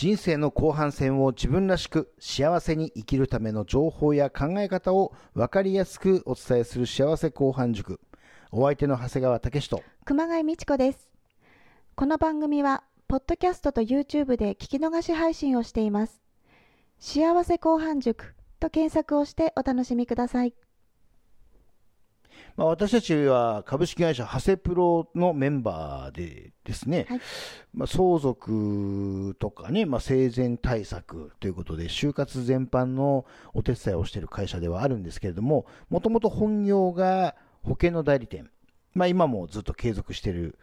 人生の後半戦を自分らしく幸せに生きるための情報や考え方を分かりやすくお伝えする幸せ後半塾。お相手の長谷川武史と熊谷美智子です。この番組は、ポッドキャストと YouTube で聞き逃し配信をしています。幸せ後半塾と検索をしてお楽しみください。まあ、私たちは株式会社ハセプロのメンバーでですね、はい。まあ、相続とかね、まあ、生前対策ということで、就活全般のお手伝いをしている会社ではあるんですけれども、もともと本業が保険の代理店、まあ、今もずっと継続している、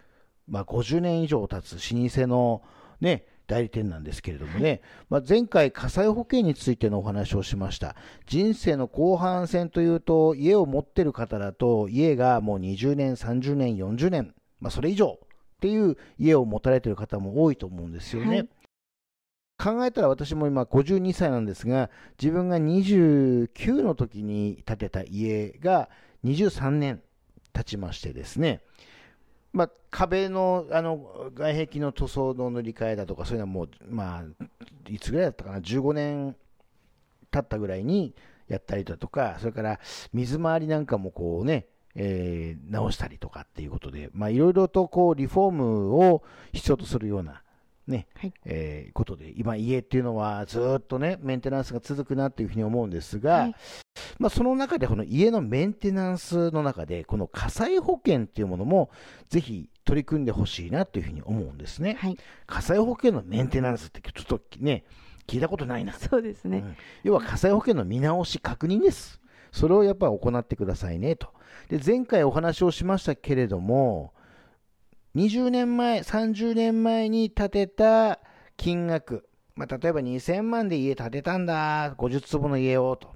まあ、50年以上経つ老舗のね、代理店なんですけれどもね、まあ、前回火災保険についてのお話をしました。人生の後半戦というと、家を持ってる方だと、家がもう20年、30年、40年、まあ、それ以上っていう家を持たれてる方も多いと思うんですよね。はい考えたら私も今52歳なんですが、自分が29の時に建てた家が23年経ちましてですね、まあ、壁のあの外壁の塗装の塗り替えだとか、そういうのはもう、まあ、いつぐらいだったかな、15年経ったぐらいにやったりだとか、それから水回りなんかもこうね、えー直したりとかっていうことで、まあ、いろいろとこうリフォームを必要とするような、ね、はい。えーことで、今家っていうのはずっとね、メンテナンスが続くなっていうふうに思うんですが、はいまあその中でこの家のメンテナンスの中で、この火災保険っていうものもぜひ取り組んでほしいなというふうに思うんですね。はい。火災保険のメンテナンスってちょっとね、聞いたことないな。そうですね。うん要は火災保険の見直し、確認です。それをやっぱり行ってくださいねと。で、前回お話をしましたけれども、20年前、30年前に建てた金額、まあ、例えば2000万で家建てたんだ、50坪の家をと。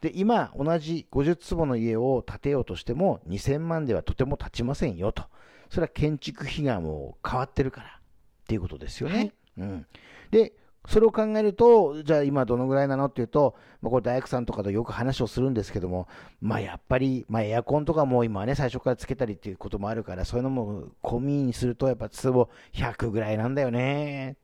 で、今、同じ50坪の家を建てようとしても、2000万ではとても建ちませんよと。それは建築費がもう変わってるからっていうことですよね。はいうん。で、それを考えると、じゃあ今どのぐらいなのっていうと、まあ、これ大工さんとかとよく話をするんですけども、まあやっぱり、まあエアコンとかも今はね、最初からつけたりっていうこともあるから、そういうのも込みにすると、やっぱ坪100ぐらいなんだよね。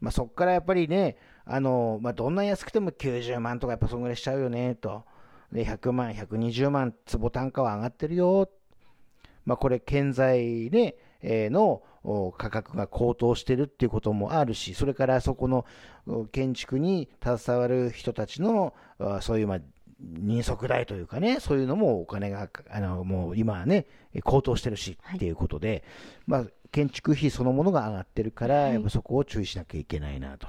まあそっからやっぱりね、あの、まあどんな安くても90万とかやっぱそんぐらいしちゃうよね、と。で、100万、120万坪単価は上がってるよ。まあこれ、建材ね、のお価格が高騰してるっていうこともあるし、それからそこのお建築に携わる人たちの、あそういうまあ、人足代というかね、そういうのもお金が、あの、もう今はね、え高騰してるしはいっていうことで、まあ、建築費そのものが上がってるから、はいやっぱそこを注意しなきゃいけないなと。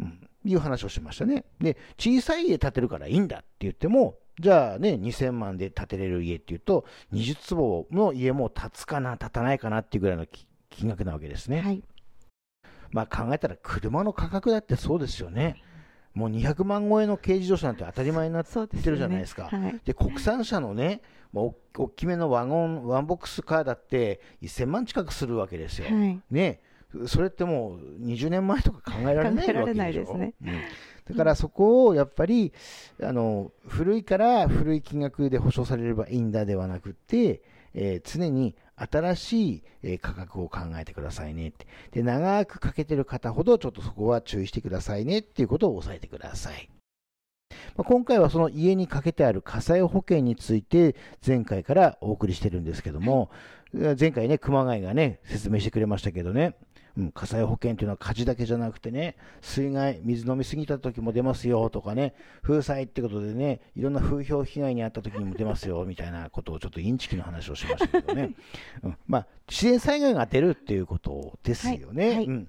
うん、いう話をしましたね。で、小さい家建てるからいいんだって言っても、じゃあね、2000万で建てれる家っていうと、20坪の家も建つかな、建たないかなっていうぐらいのき金額なわけですね。はい。まあ考えたら車の価格だってそうですよね。もう200万超えの軽自動車なんて当たり前になって。るじゃないですかはい。で、国産車のね、大きめのワゴン、ワンボックスカーだって1000万近くするわけですよ。はい。ね、それってもう20年前とか考えられないわけですね。うん。だからそこをやっぱり、あの、古いから古い金額で保証されればいいんだではなくて、えー常に新しいえー価格を考えてくださいねって。で、長くかけてる方ほどちょっとそこは注意してくださいねっていうことを押さえてください。まあ今回はその家にかけてある火災保険について前回からお送りしてるんですけども、前回ね、熊谷がね、説明してくれましたけどね、うん、火災保険というのは火事だけじゃなくてね、水害、水飲みすぎた時も出ますよとかね、風災ってことでね、いろんな風評被害に遭った時にも出ますよみたいなことをちょっとインチキの話をしましたけどね、うん、まあ、自然災害が出るっていうことですよね。はい。はい。うん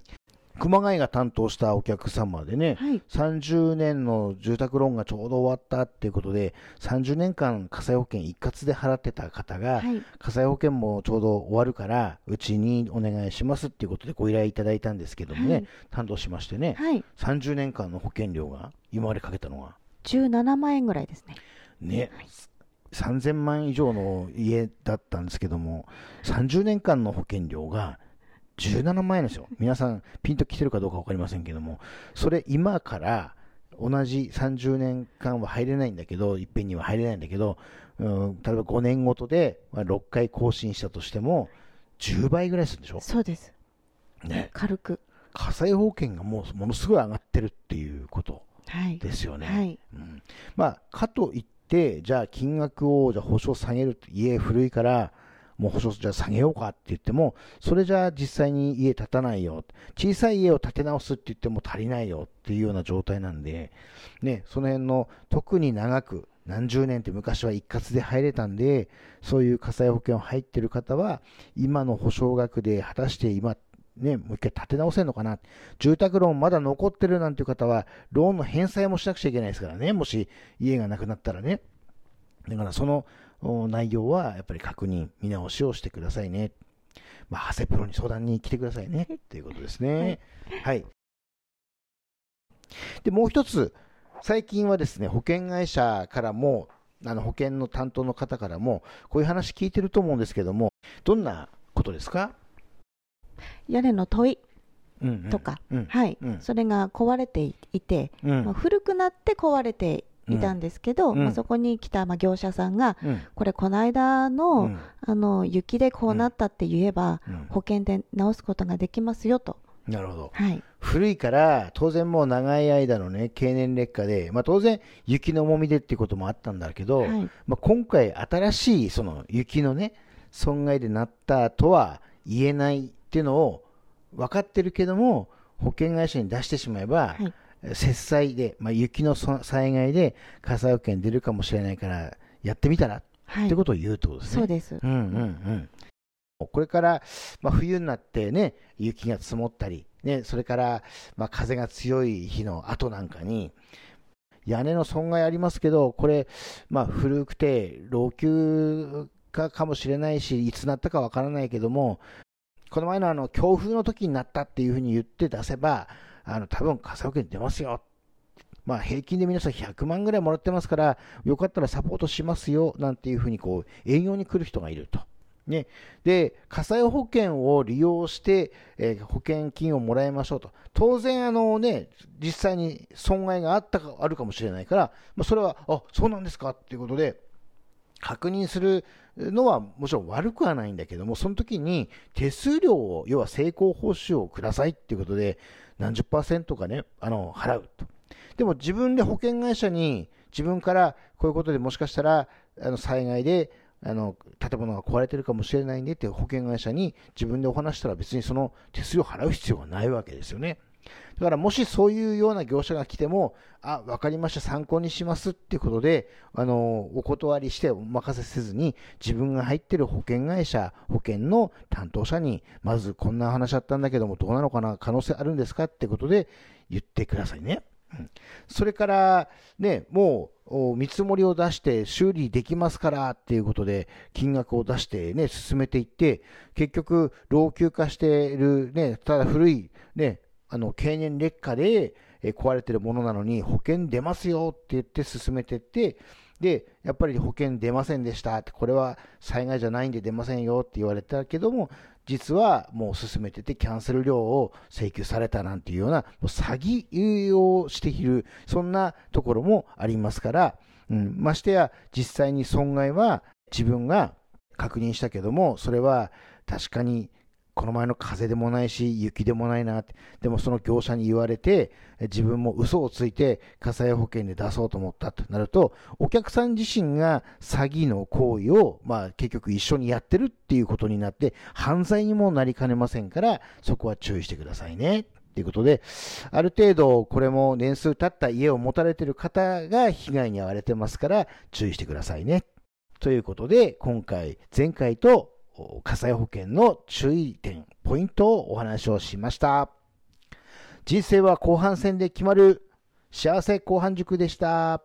熊谷が担当したお客様でね、はい。30年の住宅ローンがちょうど終わったっていうことで、30年間火災保険一括で払ってた方が、はい。火災保険もちょうど終わるから、うちにお願いしますっていうことでご依頼いただいたんですけどもね、はい担当しましてね、はい。30年間の保険料が、今までかけたのが、17万円ぐらいですね。ね、3000万以上の家だったんですけども、30年間の保険料が17万円ですよ。皆さん、ピンと来てるかどうか分かりませんけども、それ今から同じ30年間は入れないんだけど、いっぺんには入れないんだけど、うん、例えば5年ごとでまあ6回更新したとしても、10倍ぐらいするんでしょ？そうです。ね。軽く。火災保険がもうものすごい上がってるっていうことはい。ですよね。はい。うん、まあ、かといって、じゃあ金額をじゃあ保証下げると、家古いから、もう保証じゃ下げようかって言っても、それじゃあ実際に家建たないよ。小さい家を建て直すって言っても足りないよっていうような状態なんで、ね、その辺の特に長く、何十年って昔は一括で入れたんで、そういう火災保険を入ってる方は、今の保証額で果たして今、ね、もう一回建て直せるのかな。住宅ローンまだ残ってるなんていう方は、ローンの返済もしなくちゃいけないですからね。もし家がなくなったらね。だからその内容はやっぱり確認、見直しをしてくださいね。まあ、長谷プロに相談に来てくださいね。とい。うことですね。はい。で、もう一つ、最近はですね、保険会社からも、あの保険の担当の方からも、こういう話聞いてると思うんですけども、どんなことですか、屋根の問いうんうん。とか、うん。はい、うん。それが壊れていて、うん。まあ、古くなって壊れていたんですけど、うん。まあ、そこに来たまあ業者さんが、うん。これ、この間の,、うん。あの雪でこうなったって言えば、うん。保険で直すことができますよと、なるほど。はい、古いから、当然もう長い間のね、経年劣化で、まあ当然雪の重みでっていうこともあったんだけど、はい。まあ今回新しいその雪のね、損害でなったとは言えないっていうのを分かってるけども、保険会社に出してしまえば、はい節災で、まあ雪のそ災害で火災保険出るかもしれないから、やってみたらっはいてことを言うってことですね。そうです。うんうんうん。これから、まあ、冬になってね、雪が積もったり、ね、それから、まあ、風が強い日の後なんかに、屋根の損害ありますけど、これ、まあ、古くて老朽化かもしれないし、いつなったかわからないけども、この前のあの強風の時になったっていうふうに言って出せば、あの多分火災保険出ますよ。まあ、平均で皆さん100万ぐらいもらってますから、よかったらサポートしますよなんていうふうにこう営業に来る人がいると。ね、で火災保険を利用して、えー保険金をもらいましょうと、当然あの、ね、実際に損害があったかあるかもしれないから、まあ、それは、あそうなんですかっていうことで、確認するのはもちろん悪くはないんだけども、その時に手数料を、要は成功報酬をくださいっていうことで、何十パーセントかね、あの払うと。でも自分で保険会社に自分からこういうことでもしかしたらあの災害であの建物が壊れてるかもしれないんでって保険会社に自分でお話したら別にその手数料を払う必要はないわけですよね。だからもしそういうような業者が来ても、あ、わかりました、参考にしますっていうことで、あの、お断りしてお任せせずに、自分が入ってる保険会社、保険の担当者に、まずこんな話あったんだけども、どうなのかな、可能性あるんですかってことで言ってくださいね。うんそれから、ね、もう見積もりを出して修理できますからっていうことで金額を出してね、進めていって、結局老朽化しているね、ただ古いね、あの経年劣化でえ壊れてるものなのに保険出ますよって言って進めていって、で、やっぱり保険出ませんでした。って、これは災害じゃないんで出ませんよって言われたけども、実はもう進めててキャンセル料を請求されたなんていうような、もう詐欺をしている、そんなところもありますから、うん、ましてや実際に損害は自分が確認したけども、それは確かにこの前の風でもないし、雪でもないなって、でもその業者に言われて、自分も嘘をついて火災保険で出そうと思ったとなると、お客さん自身が詐欺の行為を、まあ、結局一緒にやってるっていうことになって、犯罪にもなりかねませんから、そこは注意してくださいね。ということで、ある程度、これも年数経った家を持たれてる方が被害に遭われてますから、注意してくださいね。ということで、今回、前回と火災保険の注意点、ポイントをお話をしました。人生は後半戦で決まる幸せ後半塾でした。